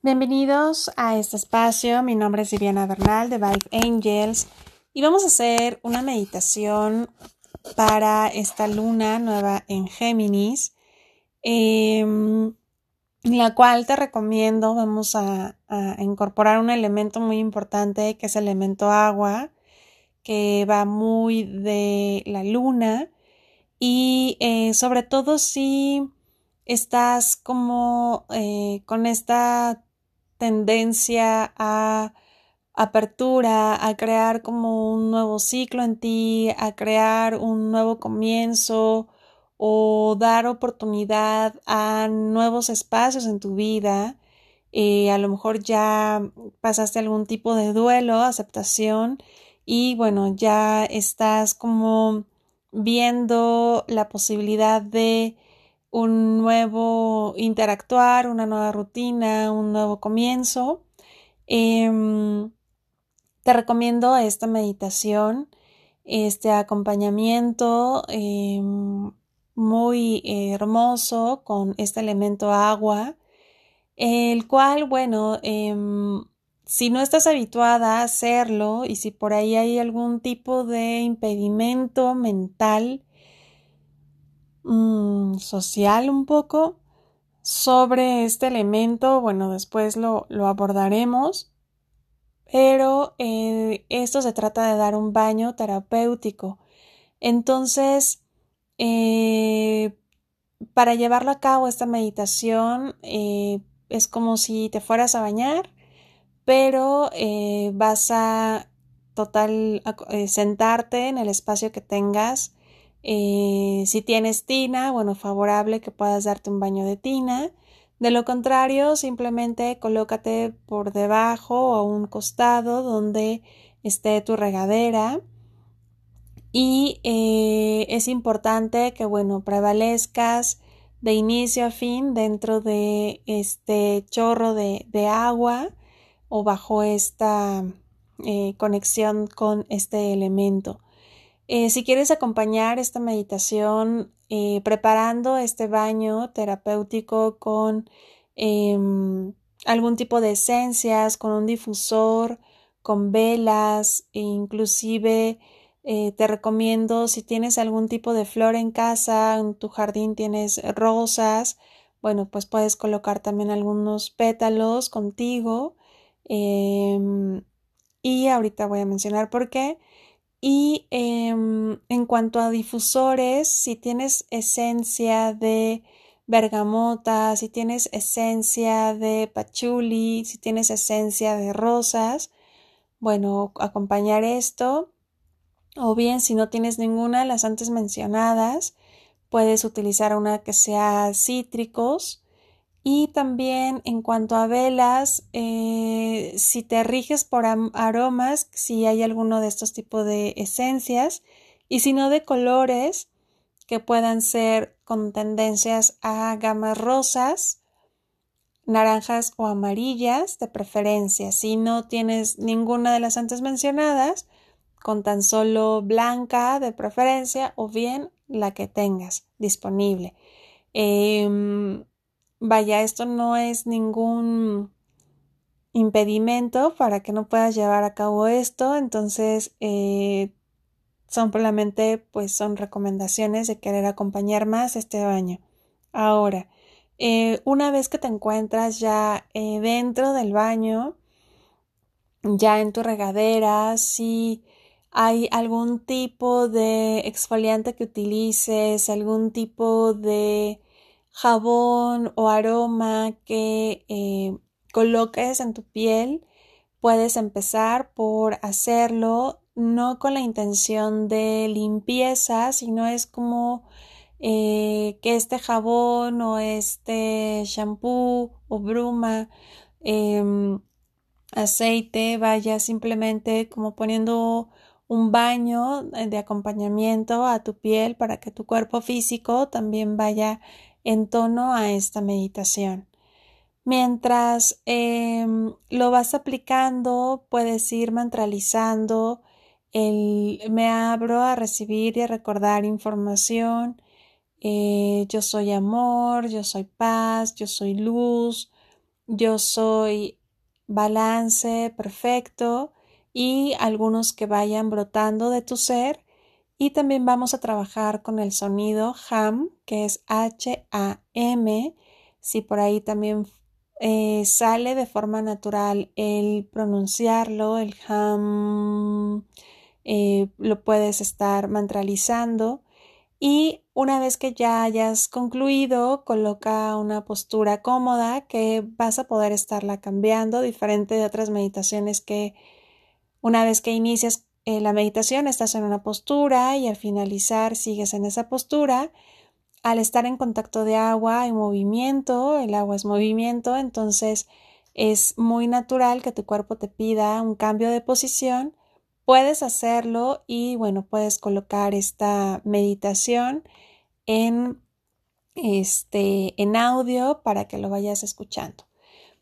Bienvenidos a este espacio. Mi nombre es Viviana Bernal de Vibe Angels y vamos a hacer una meditación para esta luna nueva en Géminis, em, la cual te recomiendo. Vamos a, incorporar un elemento muy importante que es el elemento agua, que va muy de la luna y eh, sobre todo si estás como eh, con esta tendencia a apertura, a crear como un nuevo ciclo en ti, a crear un nuevo comienzo o dar oportunidad a nuevos espacios en tu vida. Eh, a lo mejor ya pasaste algún tipo de duelo, aceptación y bueno, ya estás como viendo la posibilidad de un nuevo interactuar, una nueva rutina, un nuevo comienzo. Em, te recomiendo esta meditación, este acompañamiento em, muy hermoso con este elemento agua, el cual, bueno, em, si no estás habituada a hacerlo y si por ahí hay algún tipo de impedimento mental, Mm, social un poco sobre este elemento. Bueno, después lo, abordaremos. Pero eh, esto se trata de dar un baño terapéutico. Entonces, eh, para llevarlo a cabo esta meditación, eh, es como si te fueras a bañar, pero vas a total sentarte en el espacio que tengas eh, si tienes tina, bueno, favorable que puedas darte un baño de tina. De lo contrario, simplemente colócate por debajo o a un costado donde esté tu regadera. Y eh, es importante que, bueno, prevalezcas de inicio a fin dentro de este chorro de, agua o bajo esta eh, conexión con este elemento. Eh, si quieres acompañar esta meditación eh, preparando este baño terapéutico con em, algún tipo de esencias, con un difusor, con velas, e inclusive eh, te recomiendo si tienes algún tipo de flor en casa, en tu jardín tienes rosas, bueno, pues puedes colocar también algunos pétalos contigo. Em, y ahorita voy a mencionar por qué. Y em, en cuanto a difusores, si tienes esencia de bergamota, si tienes esencia de pachuli, si tienes esencia de rosas, bueno, acompañar esto. O bien, si no tienes ninguna de las antes mencionadas, puedes utilizar una que sea cítricos y también en cuanto a velas, eh, si te riges por aromas, si hay alguno de estos tipos de esencias, y si no de colores, que puedan ser con tendencias a gamas rosas, naranjas o amarillas de preferencia. Si no tienes ninguna de las antes mencionadas, con tan solo blanca de preferencia o bien la que tengas disponible. Em, vaya, esto no es ningún impedimento para que no puedas llevar a cabo esto, entonces eh, simplemente pues son recomendaciones de querer acompañar más este baño. Ahora, eh, una vez que te encuentras ya eh, dentro del baño, ya en tu regadera, si hay algún tipo de exfoliante que utilices, algún tipo de jabón o aroma que eh, coloques en tu piel, puedes empezar por hacerlo no con la intención de limpieza, sino es como eh, que este jabón o este shampoo o bruma, em, aceite vaya simplemente como poniendo un baño de acompañamiento a tu piel para que tu cuerpo físico también vaya en tono a esta meditación. Mientras em, lo vas aplicando, puedes ir mantralizando el me abro a recibir y a recordar información. Eh, yo soy amor, yo soy paz, yo soy luz, yo soy balance perfecto y algunos que vayan brotando de tu ser. Y también vamos a trabajar con el sonido HAM, que es H-A-M. Si por ahí también eh, sale de forma natural el pronunciarlo, el HAM, eh, lo puedes estar mantralizando. Y una vez que ya hayas concluido, coloca una postura cómoda que vas a poder estarla cambiando, diferente de otras meditaciones que una vez que inicias la meditación estás en una postura y al finalizar sigues en esa postura. Al estar en contacto de agua hay movimiento, el agua es movimiento, entonces es muy natural que tu cuerpo te pida un cambio de posición. Puedes hacerlo y bueno, puedes colocar esta meditación en este en audio para que lo vayas escuchando.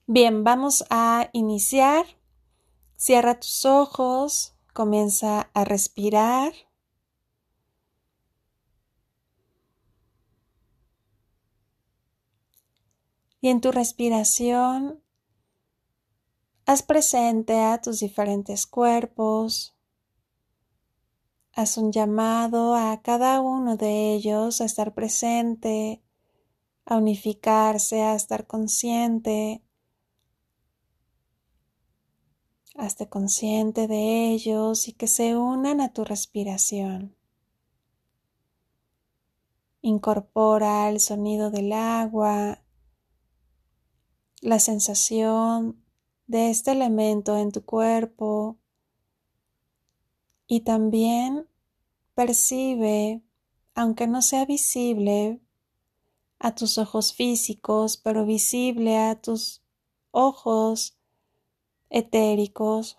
Bien, vamos a iniciar Cierra tus ojos, comienza a respirar. Y en tu respiración, haz presente a tus diferentes cuerpos. Haz un llamado a cada uno de ellos a estar presente, a unificarse, a estar consciente Hazte consciente de ellos y que se unan a tu respiración. Incorpora el sonido del agua, la sensación de este elemento en tu cuerpo y también percibe, aunque no sea visible a tus ojos físicos, pero visible a tus ojos etéricos,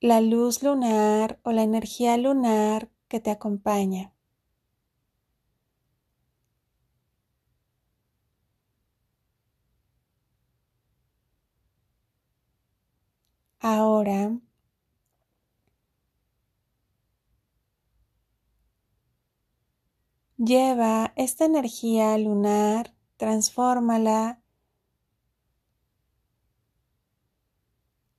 la luz lunar o la energía lunar que te acompaña. Ahora lleva esta energía lunar, transfórmala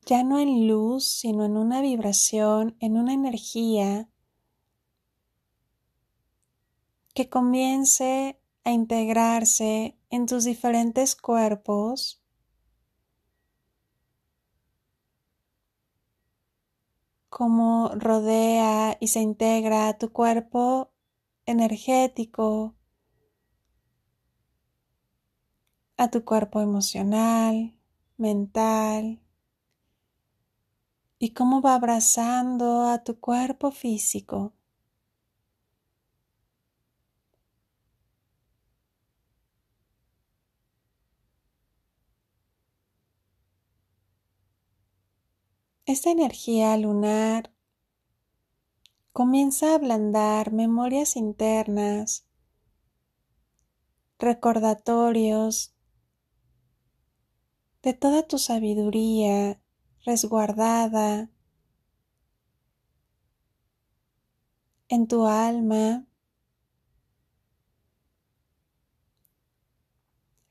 ya no en luz, sino en una vibración, en una energía que comience a integrarse en tus diferentes cuerpos. como rodea y se integra a tu cuerpo energético, a tu cuerpo emocional, mental, y cómo va abrazando a tu cuerpo físico. Esta energía lunar comienza a ablandar memorias internas, recordatorios de toda tu sabiduría resguardada en tu alma,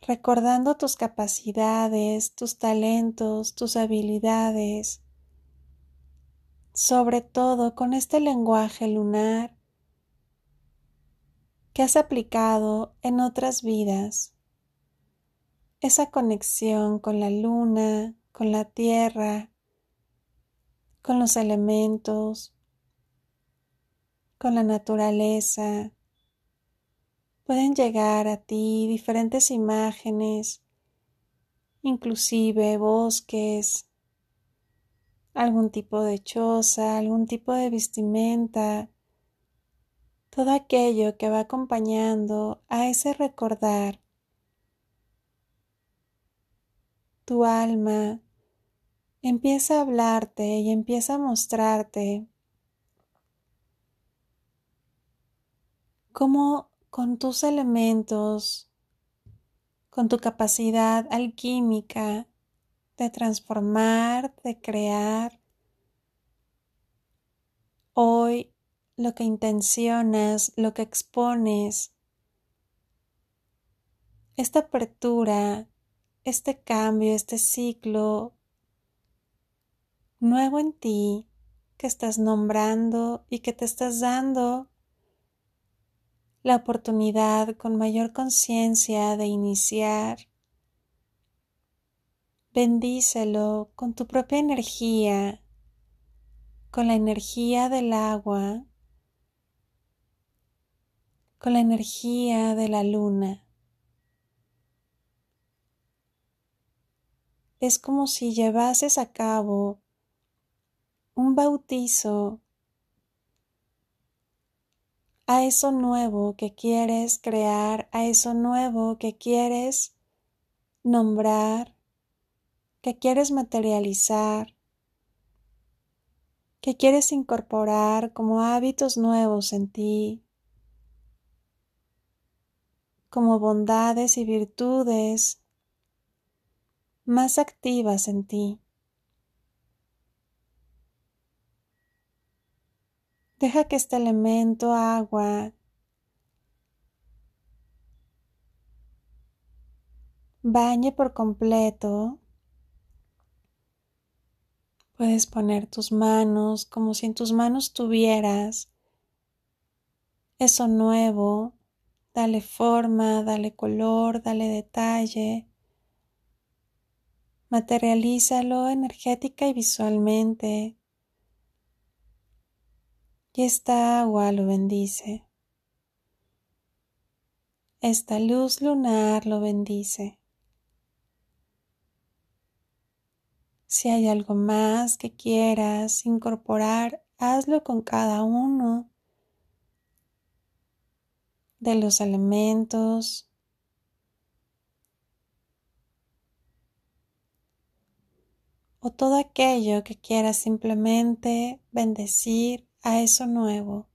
recordando tus capacidades, tus talentos, tus habilidades, sobre todo con este lenguaje lunar que has aplicado en otras vidas, esa conexión con la luna, con la tierra, con los elementos, con la naturaleza. Pueden llegar a ti diferentes imágenes, inclusive bosques, algún tipo de choza, algún tipo de vestimenta, todo aquello que va acompañando a ese recordar. Tu alma empieza a hablarte y empieza a mostrarte cómo con tus elementos, con tu capacidad alquímica de transformar, de crear, hoy lo que intencionas, lo que expones, esta apertura, este cambio, este ciclo nuevo en ti que estás nombrando y que te estás dando la oportunidad con mayor conciencia de iniciar. Bendícelo con tu propia energía, con la energía del agua, con la energía de la luna. Es como si llevases a cabo un bautizo a eso nuevo que quieres crear, a eso nuevo que quieres nombrar, que quieres materializar, que quieres incorporar como hábitos nuevos en ti, como bondades y virtudes más activas en ti. Deja que este elemento agua bañe por completo. Puedes poner tus manos como si en tus manos tuvieras eso nuevo. Dale forma, dale color, dale detalle. Materialízalo energética y visualmente y esta agua lo bendice. Esta luz lunar lo bendice. Si hay algo más que quieras incorporar, hazlo con cada uno de los elementos. o todo aquello que quieras simplemente bendecir a eso nuevo.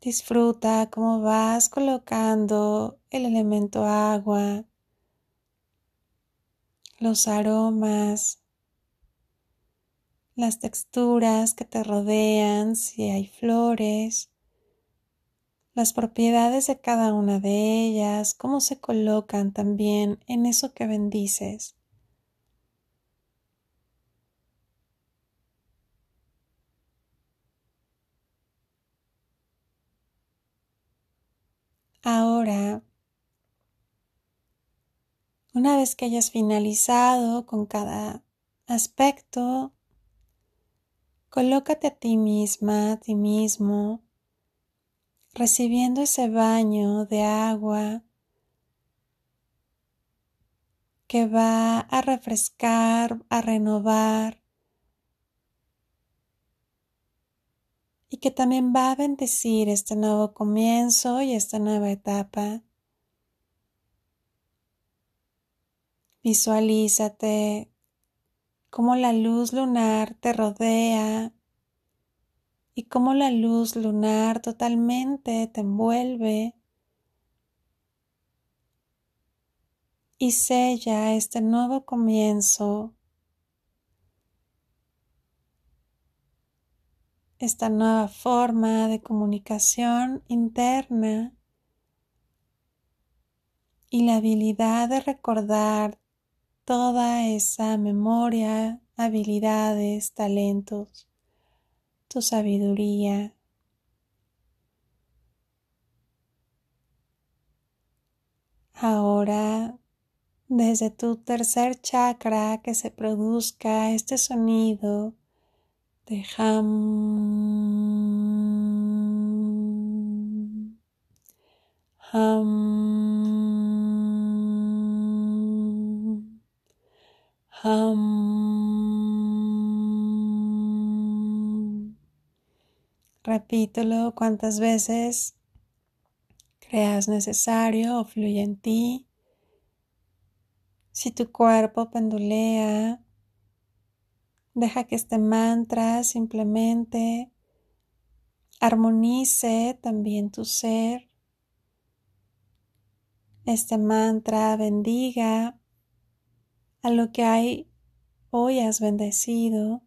Disfruta cómo vas colocando el elemento agua, los aromas, las texturas que te rodean, si hay flores, las propiedades de cada una de ellas, cómo se colocan también en eso que bendices. Ahora, una vez que hayas finalizado con cada aspecto, colócate a ti misma, a ti mismo, recibiendo ese baño de agua que va a refrescar, a renovar y que también va a bendecir este nuevo comienzo y esta nueva etapa. Visualízate cómo la luz lunar te rodea y cómo la luz lunar totalmente te envuelve y sella este nuevo comienzo esta nueva forma de comunicación interna y la habilidad de recordar toda esa memoria, habilidades, talentos, tu sabiduría. Ahora, desde tu tercer chakra, que se produzca este sonido de ham, ham, ham. Repítelo cuantas veces creas necesario o fluye en ti. Si tu cuerpo pendulea, Deja que este mantra simplemente armonice también tu ser. Este mantra bendiga a lo que hay hoy has bendecido.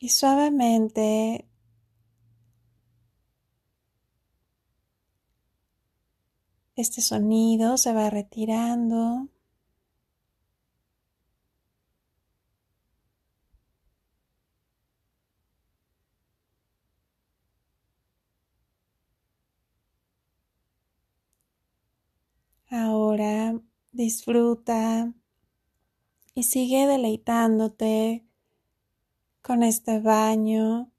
Y suavemente este sonido se va retirando. Ahora disfruta y sigue deleitándote con este baño,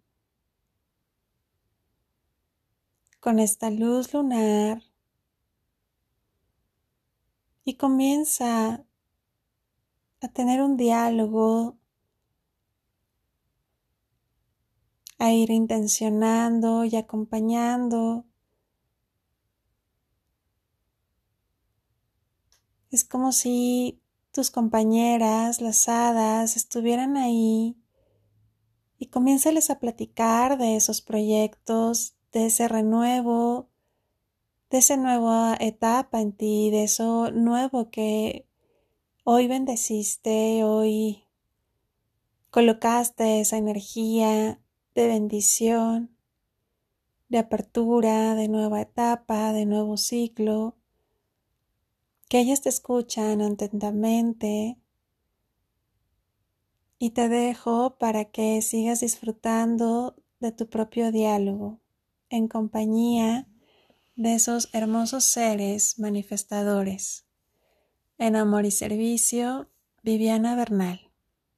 con esta luz lunar y comienza a tener un diálogo, a ir intencionando y acompañando. Es como si tus compañeras, las hadas, estuvieran ahí y comiénzales a platicar de esos proyectos, de ese renuevo, de esa nueva etapa en ti, de eso nuevo que hoy bendeciste, hoy colocaste esa energía de bendición, de apertura, de nueva etapa, de nuevo ciclo. Que ellas te escuchan atentamente. Y te dejo para que sigas disfrutando de tu propio diálogo en compañía de esos hermosos seres manifestadores. En amor y servicio, Viviana Bernal.